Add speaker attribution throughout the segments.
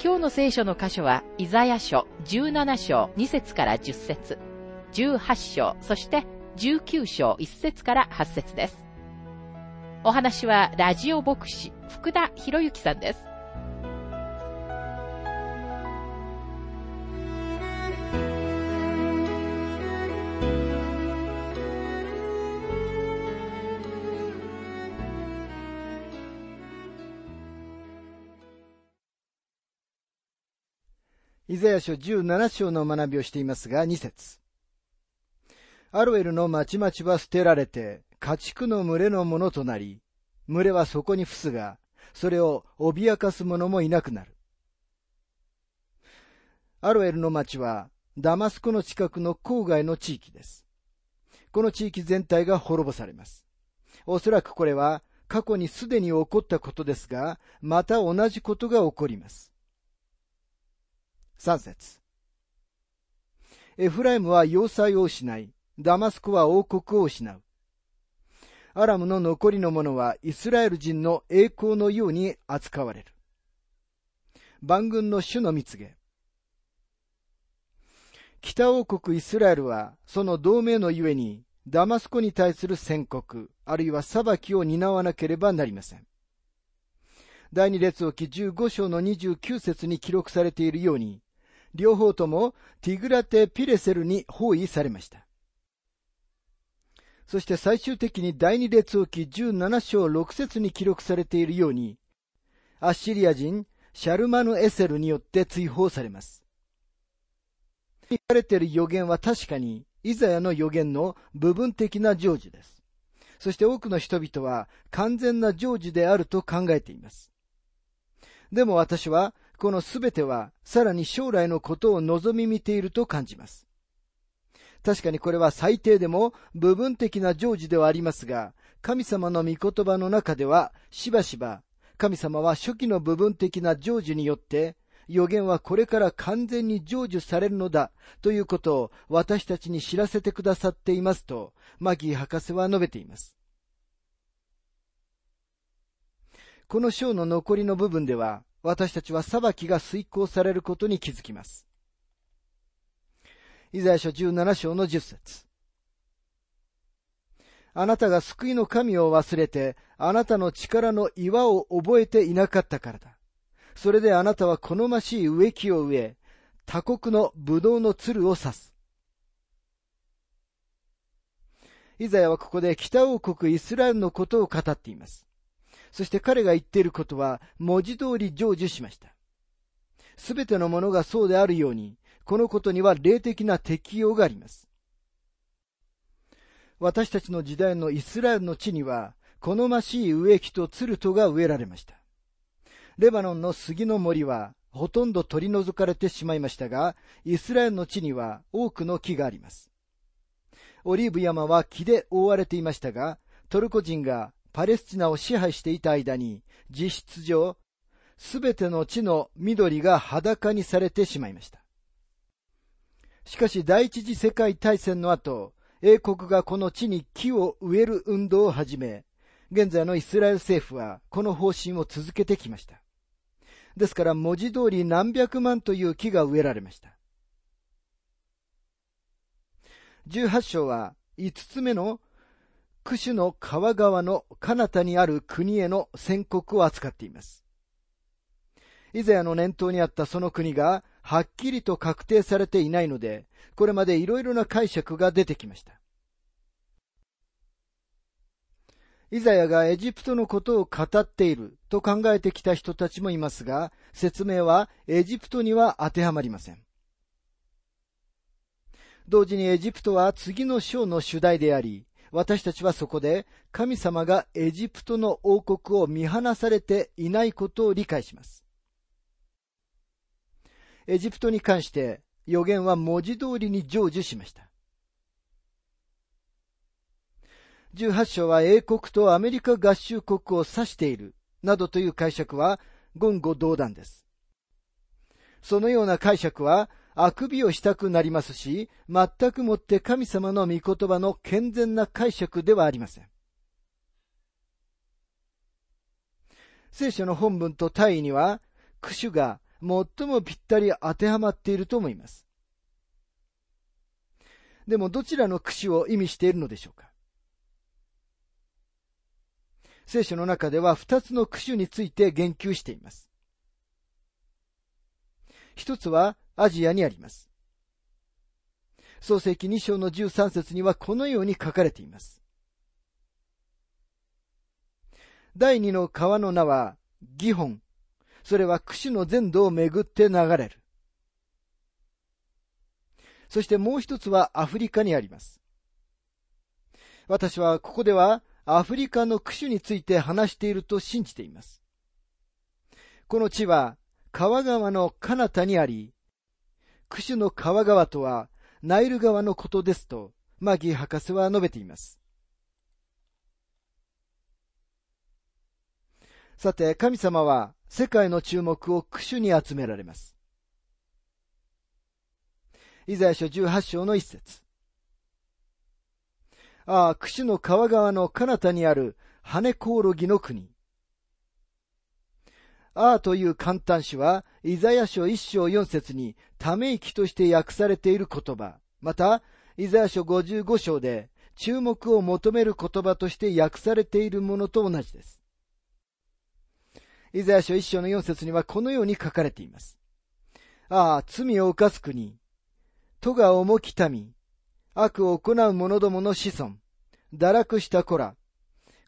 Speaker 1: 今日の聖書の箇所は、イザヤ書17章2節から10節18章、そして19章1節から8節です。お話は、ラジオ牧師、福田博之さんです。
Speaker 2: ザヤ書17章の学びをしていますが、2節アロエルの町々は捨てられて、家畜の群れのものとなり、群れはそこに伏すが、それを脅かす者もいなくなる。アロエルの町は、ダマスコの近くの郊外の地域です。この地域全体が滅ぼされます。おそらくこれは過去にすでに起こったことですが、また同じことが起こります。3節エフライムは要塞を失い、ダマスコは王国を失う。アラムの残りの者はイスラエル人の栄光のように扱われる。万軍の主の蜜げ。北王国イスラエルはその同盟のゆえにダマスコに対する宣告、あるいは裁きを担わなければなりません。第二列王記15章の29節に記録されているように、両方ともティグラテ・ピレセルに包囲されました。そして最終的に第二列王記17章6節に記録されているように、アッシリア人シャルマヌ・エセルによって追放されます。言われている予言は確かにイザヤの予言の部分的な成就です。そして多くの人々は完全な成就であると考えています。でも私はこのすべてはさらに将来のことを望み見ていると感じます。確かにこれは最低でも部分的な成就ではありますが、神様の御言葉の中ではしばしば神様は初期の部分的な成就によって予言はこれから完全に成就されるのだということを私たちに知らせてくださっていますとマギー博士は述べています。この章の残りの部分では私たちは裁きが遂行されることに気づきます。イザヤ書17章の10節あなたが救いの神を忘れて、あなたの力の岩を覚えていなかったからだ。それであなたは好ましい植木を植え、他国の葡萄の鶴を刺す。イザヤはここで北王国イスラエルのことを語っています。そして彼が言っていることは文字通り成就しました。すべてのものがそうであるように、このことには霊的な適用があります。私たちの時代のイスラエルの地には、好ましい植木とツルトが植えられました。レバノンの杉の森はほとんど取り除かれてしまいましたが、イスラエルの地には多くの木があります。オリーブ山は木で覆われていましたが、トルコ人がパレスチナを支配していた間に、実質上、すべての地の緑が裸にされてしまいました。しかし第一次世界大戦の後、英国がこの地に木を植える運動を始め、現在のイスラエル政府はこの方針を続けてきました。ですから文字通り何百万という木が植えられました。18章は5つ目のクシュの川側の彼方にある国への宣告を扱っています。以前の念頭にあったその国がはっきりと確定されていないので、これまでいろいろな解釈が出てきました。イザヤがエジプトのことを語っていると考えてきた人たちもいますが、説明はエジプトには当てはまりません。同時にエジプトは次の章の主題であり、私たちはそこで神様がエジプトの王国を見放されていないことを理解します。エジプトに関して予言は文字通りに成就しました。18章は英国とアメリカ合衆国を指している、などという解釈は言語道断です。そのような解釈は、あくびをしたくなりますし、全くもって神様の御言葉の健全な解釈ではありません。聖書の本文と大意には、句首が最もぴったり当てはまっていると思います。でもどちらの句首を意味しているのでしょうか聖書の中では二つの句首について言及しています。一つはアジアにあります。創世記2章の13節にはこのように書かれています。第二の川の名はギホン。それは櫛の全土をめぐって流れる。そしてもう一つはアフリカにあります。私はここではアフリカの区首について話していると信じています。この地は川川の彼方にあり、区首の川川とはナイル川のことですと、マギー博士は述べています。さて、神様は世界の注目を区首に集められます。イザヤ書18章の一節。ああ、櫛の川側の彼方にある羽コオロギの国。ああという簡単詞は、イザヤ書一章四節にため息として訳されている言葉、また、イザヤ書55章で注目を求める言葉として訳されているものと同じです。イザヤ書一章の四節にはこのように書かれています。ああ、罪を犯す国、都が重き民、悪を行う者どもの子孫、堕落した子ら。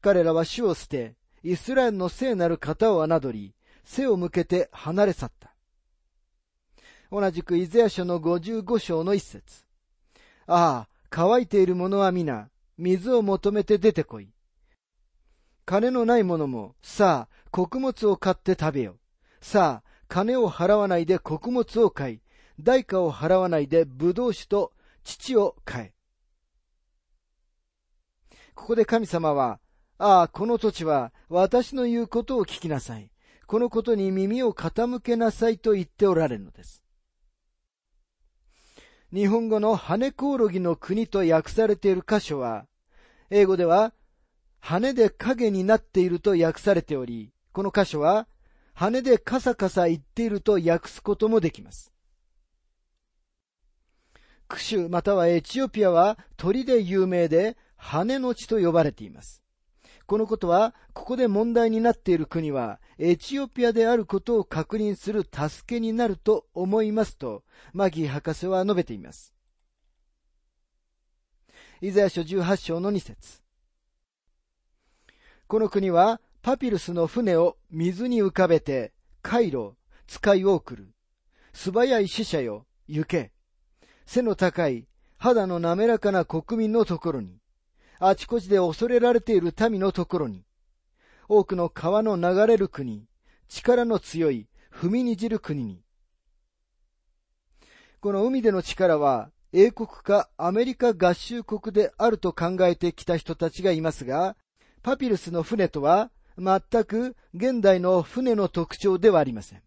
Speaker 2: 彼らは主を捨て、イスラエルの聖なる方を侮り、背を向けて離れ去った。同じくイザヤ書の55章の一節。ああ、乾いている者は皆、水を求めて出てこい。金のない者も、さあ、穀物を買って食べよ。さあ、金を払わないで穀物を買い、代価を払わないで葡萄酒と父を変え。ここで神様は、ああ、この土地は私の言うことを聞きなさい。このことに耳を傾けなさいと言っておられるのです。日本語の羽コオロギの国と訳されている箇所は、英語では羽で影になっていると訳されており、この箇所は羽でカサカサ言っていると訳すこともできます。クシュまたはエチオピアは鳥で有名で羽の地と呼ばれています。このことは、ここで問題になっている国は、エチオピアであることを確認する助けになると思いますと、マギー博士は述べています。イザヤ書18章の2節この国は、パピルスの船を水に浮かべて、回路、使いを送る。素早い死者よ、行け。背の高い、肌の滑らかな国民のところに、あちこちで恐れられている民のところに、多くの川の流れる国、力の強い、踏みにじる国に。この海での力は、英国かアメリカ合衆国であると考えてきた人たちがいますが、パピルスの船とは全く現代の船の特徴ではありません。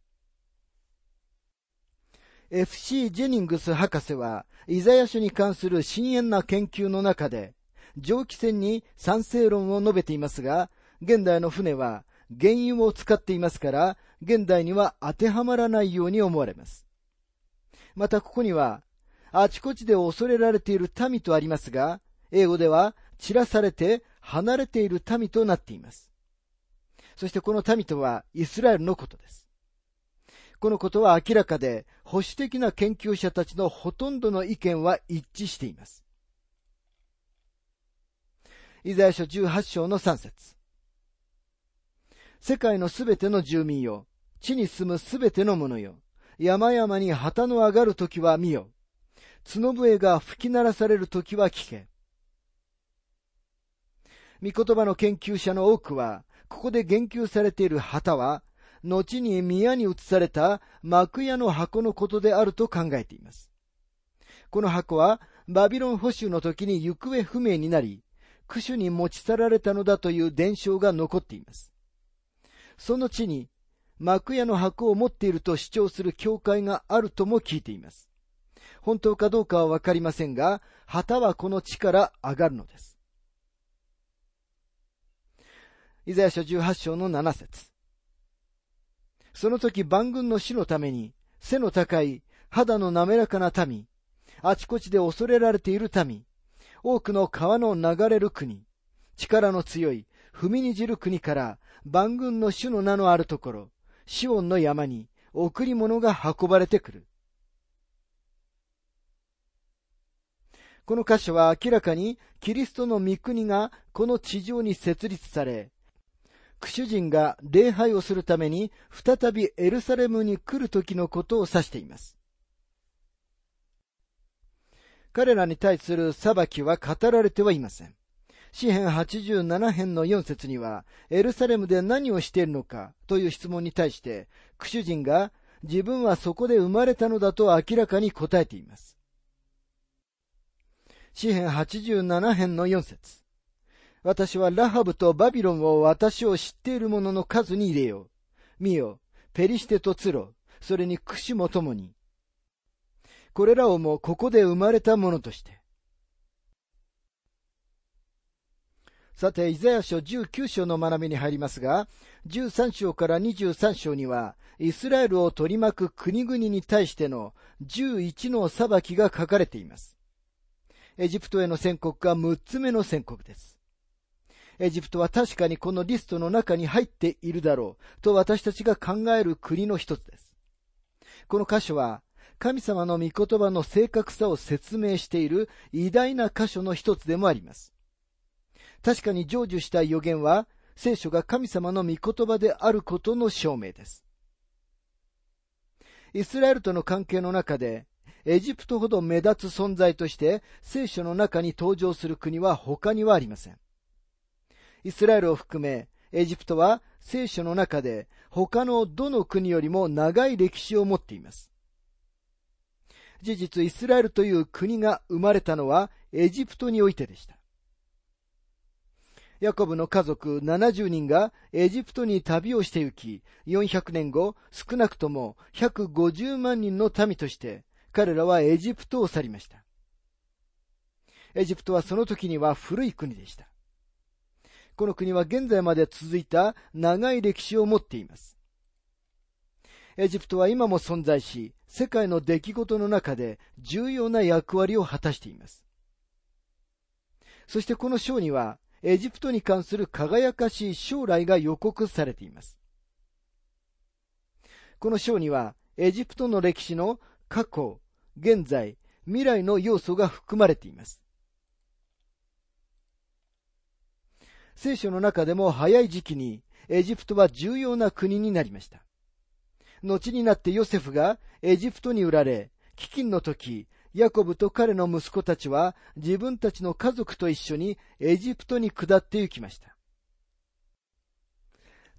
Speaker 2: F.C. ジェニングス博士は、イザヤ書に関する深遠な研究の中で、蒸気船に賛成論を述べていますが、現代の船は原油を使っていますから、現代には当てはまらないように思われます。またここには、あちこちで恐れられている民とありますが、英語では散らされて離れている民となっています。そしてこの民とはイスラエルのことです。このことは明らかで、保守的な研究者たちのほとんどの意見は一致しています。イザヤ書18章の3節世界のすべての住民よ、地に住むすべての者よ、山々に旗の上がるときは見よ。角笛が吹き鳴らされるときは聞け。御言葉の研究者の多くは、ここで言及されている旗は、後に宮に移された幕屋の箱のことであると考えています。この箱はバビロン捕囚の時に行方不明になり、区主に持ち去られたのだという伝承が残っています。その地に幕屋の箱を持っていると主張する教会があるとも聞いています。本当かどうかはわかりませんが、旗はこの地から上がるのです。イザヤ書18章の7節その時万軍の死のために、背の高い、肌の滑らかな民、あちこちで恐れられている民、多くの川の流れる国、力の強い、踏みにじる国から万軍の主の名のあるところ、シオンの山に贈り物が運ばれてくる。この箇所は明らかにキリストの御国がこの地上に設立され、クシュ人が礼拝をするために再びエルサレムに来る時のことを指しています。彼らに対する裁きは語られてはいません。詩編87編の4節には、エルサレムで何をしているのかという質問に対して、クシュ人が自分はそこで生まれたのだと明らかに答えています。詩編87編の4節私はラハブとバビロンを私を知っている者の数に入れよう。見よ、ペリシテとツロ、それにクシも共に。これらをもここで生まれた者として。さて、イザヤ書19章の学びに入りますが、13章から23章には、イスラエルを取り巻く国々に対しての11の裁きが書かれています。エジプトへの宣告が6つ目の宣告です。エジプトは確かにこのリストの中に入っているだろうと私たちが考える国の一つです。この箇所は神様の御言葉の正確さを説明している偉大な箇所の一つでもあります。確かに成就した予言は、聖書が神様の御言葉であることの証明です。イスラエルとの関係の中で、エジプトほど目立つ存在として聖書の中に登場する国は他にはありません。イスラエルを含め、エジプトは聖書の中で他のどの国よりも長い歴史を持っています。事実、イスラエルという国が生まれたのはエジプトにおいてでした。ヤコブの家族70人がエジプトに旅をして行き、400年後、少なくとも150万人の民として、彼らはエジプトを去りました。エジプトはその時には古い国でした。この国は現在まで続いた長い歴史を持っています。エジプトは今も存在し、世界の出来事の中で重要な役割を果たしています。そしてこの章には、エジプトに関する輝かしい将来が予告されています。この章には、エジプトの歴史の過去、現在、未来の要素が含まれています。聖書の中でも早い時期にエジプトは重要な国になりました。後になってヨセフがエジプトに売られ、飢饉の時、ヤコブと彼の息子たちは自分たちの家族と一緒にエジプトに下って行きました。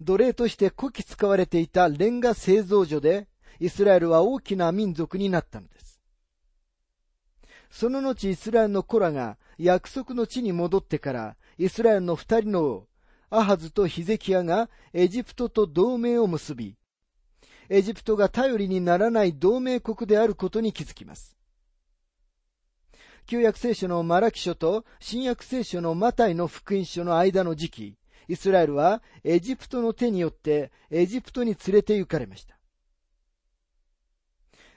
Speaker 2: 奴隷として古希使われていたレンガ製造所でイスラエルは大きな民族になったのです。その後イスラエルの子らが約束の地に戻ってからイスラエルの二人の王、アハズとヒゼキヤがエジプトと同盟を結び、エジプトが頼りにならない同盟国であることに気づきます。旧約聖書のマラキ書と新約聖書のマタイの福音書の間の時期、イスラエルはエジプトの手によってエジプトに連れて行かれました。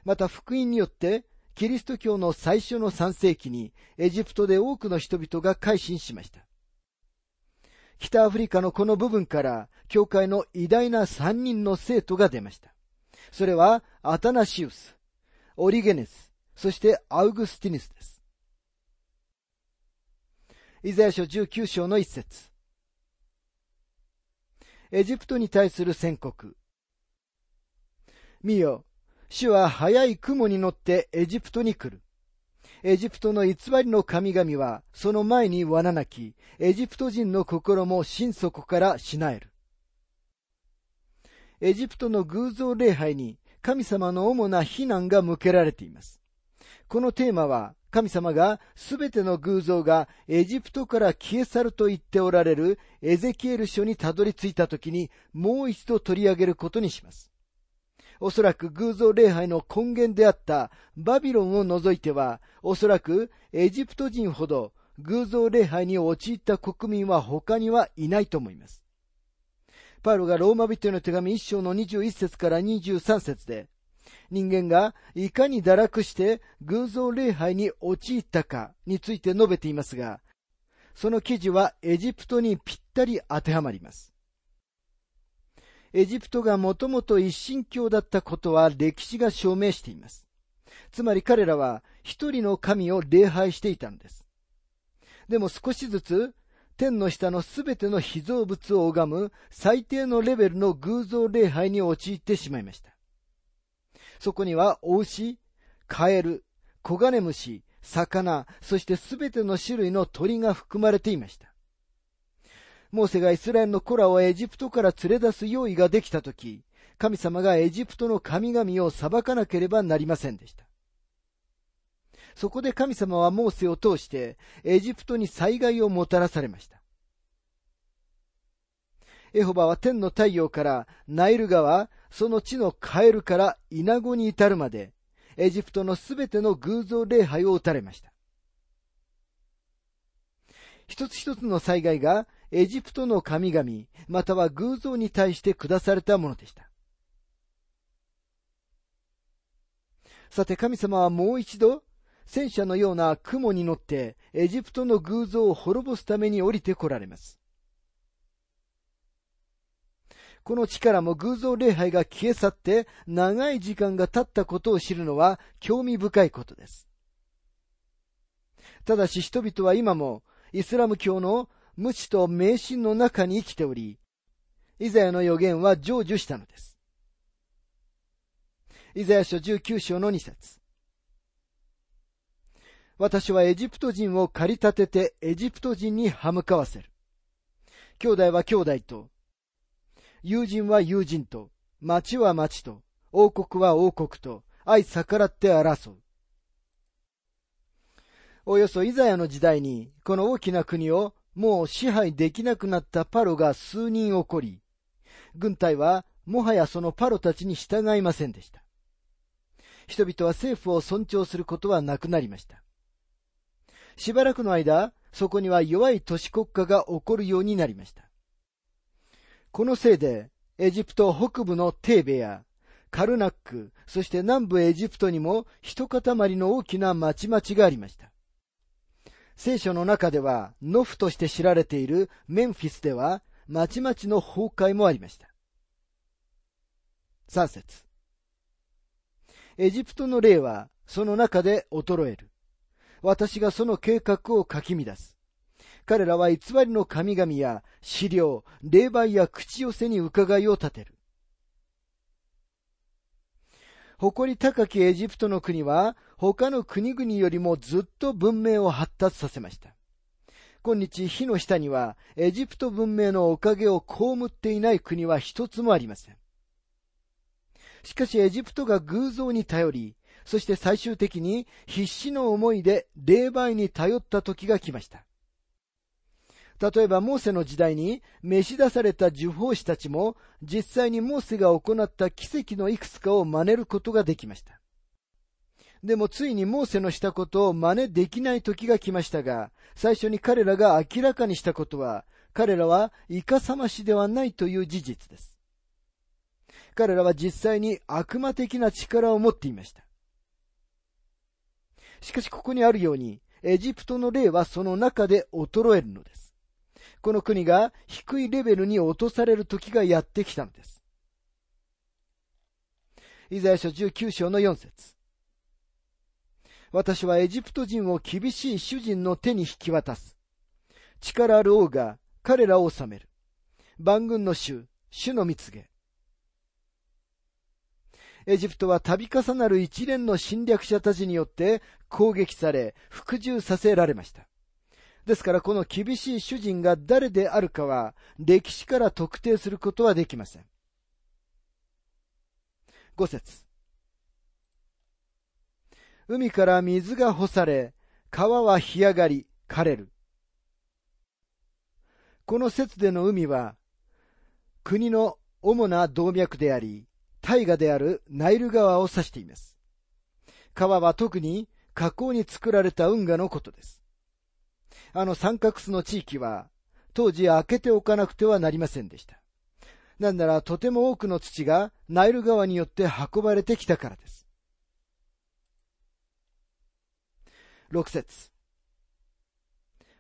Speaker 2: また福音によってキリスト教の最初の3世紀にエジプトで多くの人々が改心しました。北アフリカのこの部分から教会の偉大な3人の生徒が出ました。それはアタナシウス、オリゲネス、そしてアウグスティヌスです。イザヤ書19章の一節エジプトに対する宣告。見よ、主は早い雲に乗ってエジプトに来る。エジプトの偽りの神々はその前に罠なき、エジプト人の心も心底からしなえる。エジプトの偶像礼拝に神様の主な非難が向けられています。このテーマは神様がすべての偶像がエジプトから消え去ると言っておられるエゼキエル書にたどり着いたときにもう一度取り上げることにします。おそらく偶像礼拝の根源であったバビロンを除いては、おそらくエジプト人ほど偶像礼拝に陥った国民は他にはいないと思います。パウロがローマ人への手紙1章の21節から23節で、人間がいかに堕落して偶像礼拝に陥ったかについて述べていますが、その記事はエジプトにぴったり当てはまります。エジプトがもともと一神教だったことは歴史が証明しています。つまり彼らは一人の神を礼拝していたのです。でも少しずつ天の下のすべての被造物を拝む最低のレベルの偶像礼拝に陥ってしまいました。そこには、お牛、カエル、コガネムシ、魚、そしてすべての種類の鳥が含まれていました。モーセがイスラエルの子らをエジプトから連れ出す用意ができたとき、神様がエジプトの神々を裁かなければなりませんでした。そこで神様はモーセを通してエジプトに災害をもたらされました。エホバは天の太陽からナイル川、その地のカエルからイナゴに至るまで、エジプトのすべての偶像礼拝を打たれました。一つ一つの災害がエジプトの神々、または偶像に対して下されたものでした。さて神様はもう一度、戦車のような雲に乗ってエジプトの偶像を滅ぼすために降りて来られます。この力も偶像礼拝が消え去って長い時間が経ったことを知るのは興味深いことです。ただし人々は今もイスラム教の無知と迷信の中に生きており、イザヤの予言は成就したのです。イザヤ書19章の2節私はエジプト人を駆り立ててエジプト人に歯向かわせる。兄弟は兄弟と、友人は友人と、町は町と、王国は王国と、愛逆らって争う。およそイザヤの時代に、この大きな国をもう支配できなくなったパロが数人起こり、軍隊はもはやそのパロたちに従いませんでした。人々は政府を尊重することはなくなりました。しばらくの間、そこには弱い都市国家が起こるようになりました。このせいで、エジプト北部のテーベや、カルナック、そして南部エジプトにも一塊の大きな町々がありました。聖書の中では、ノフとして知られているメンフィスでは、町々の崩壊もありました。三節エジプトの霊は、その中で衰える。私がその計画をかき乱す。彼らは偽りの神々や資料、霊媒や口寄せに伺いを立てる。誇り高きエジプトの国は他の国々よりもずっと文明を発達させました。今日火の下にはエジプト文明のおかげを被っていない国は一つもありません。しかしエジプトが偶像に頼り、そして最終的に必死の思いで霊媒に頼った時が来ました。例えば、モーセの時代に召し出された受法師たちも、実際にモーセが行った奇跡のいくつかを真似ることができました。でもついにモーセのしたことを真似できない時が来ましたが、最初に彼らが明らかにしたことは、彼らはイカサマしではないという事実です。彼らは実際に悪魔的な力を持っていました。しかしここにあるように、エジプトの霊はその中で衰えるのです。この国が低いレベルに落とされる時がやってきたのです。イザヤ書19章の4節私はエジプト人を厳しい主人の手に引き渡す。力ある王が彼らを治める。万軍の主、主の蜜げ。エジプトは度重なる一連の侵略者たちによって攻撃され、服従させられました。ですからこの厳しい主人が誰であるかは歴史から特定することはできません。5節海から水が干され、川は干上がり、枯れる。この説での海は、国の主な動脈であり、大河であるナイル川を指しています。川は特に河口に作られた運河のことです。あの三角巣の地域は、当時開けておかなくてはなりませんでした。なんならとても多くの土がナイル川によって運ばれてきたからです。6節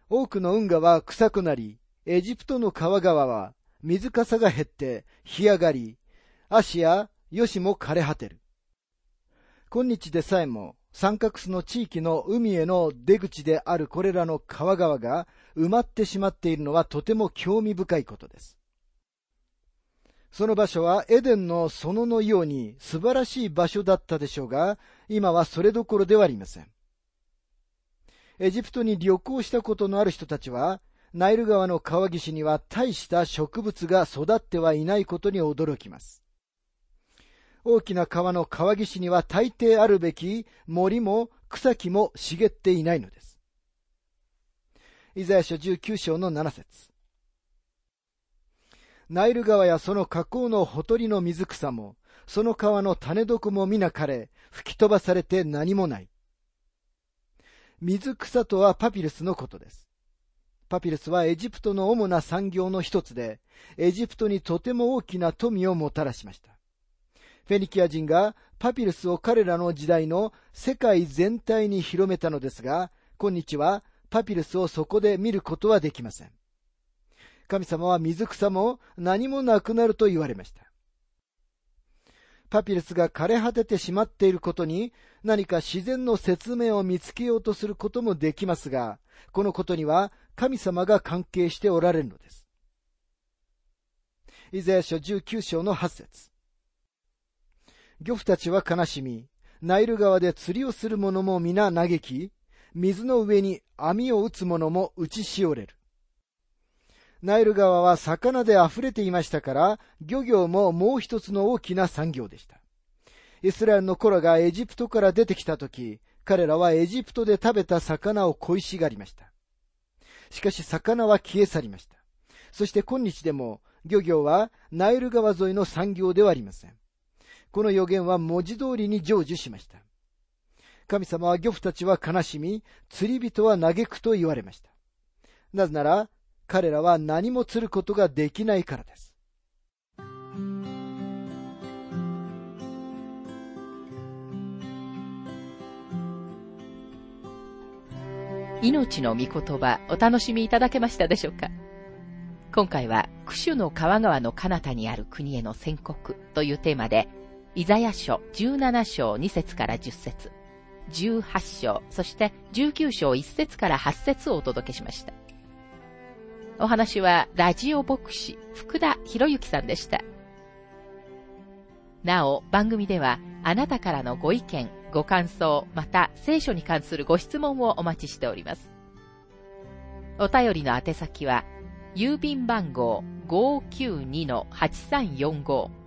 Speaker 2: 多くの運河は臭くなり、エジプトの川川は水かさが減って干上がり、足やや吉も枯れ果てる。今日でさえも三角巣の地域の海への出口であるこれらの川川が埋まってしまっているのはとても興味深いことです。その場所はエデンの園のように素晴らしい場所だったでしょうが、今はそれどころではありません。エジプトに旅行したことのある人たちは、ナイル川の川岸には大した植物が育ってはいないことに驚きます。大きな川の川岸には大抵あるべき森も草木も茂っていないのです。イザヤ書19章の7節ナイル川やその河口のほとりの水草も、その川の種床も皆枯れ、吹き飛ばされて何もない。水草とはパピルスのことです。パピルスはエジプトの主な産業の一つで、エジプトにとても大きな富をもたらしました。フェニキア人がパピルスを彼らの時代の世界全体に広めたのですが、今日はパピルスをそこで見ることはできません。神様は水草も何もなくなると言われました。パピルスが枯れ果ててしまっていることに何か自然の説明を見つけようとすることもできますが、このことには神様が関係しておられるのです。イザヤ書19章の8節漁夫たちは悲しみ、ナイル川で釣りをする者も皆嘆き、水の上に網を打つ者も打ちしおれる。ナイル川は魚で溢れていましたから、漁業ももう一つの大きな産業でした。イスラエルの子らがエジプトから出てきたとき、彼らはエジプトで食べた魚を恋しがりました。しかし魚は消え去りました。そして今日でも漁業はナイル川沿いの産業ではありません。この予言は文字通りに成就しました。神様は漁夫たちは悲しみ、釣り人は嘆くと言われました。なぜなら、彼らは何も釣ることができないからです。
Speaker 1: 命の御言葉お楽しみいただけましたでしょうか？今回は、クシュの川川の彼方にある国への宣告というテーマで、イザヤ書17章2節から10節18章、そして19章1節から8節をお届けしました。お話はラジオ牧師福田博之さんでした。なお、番組ではあなたからのご意見、ご感想、また聖書に関するご質問をお待ちしております。お便りの宛先は、郵便番号592-8345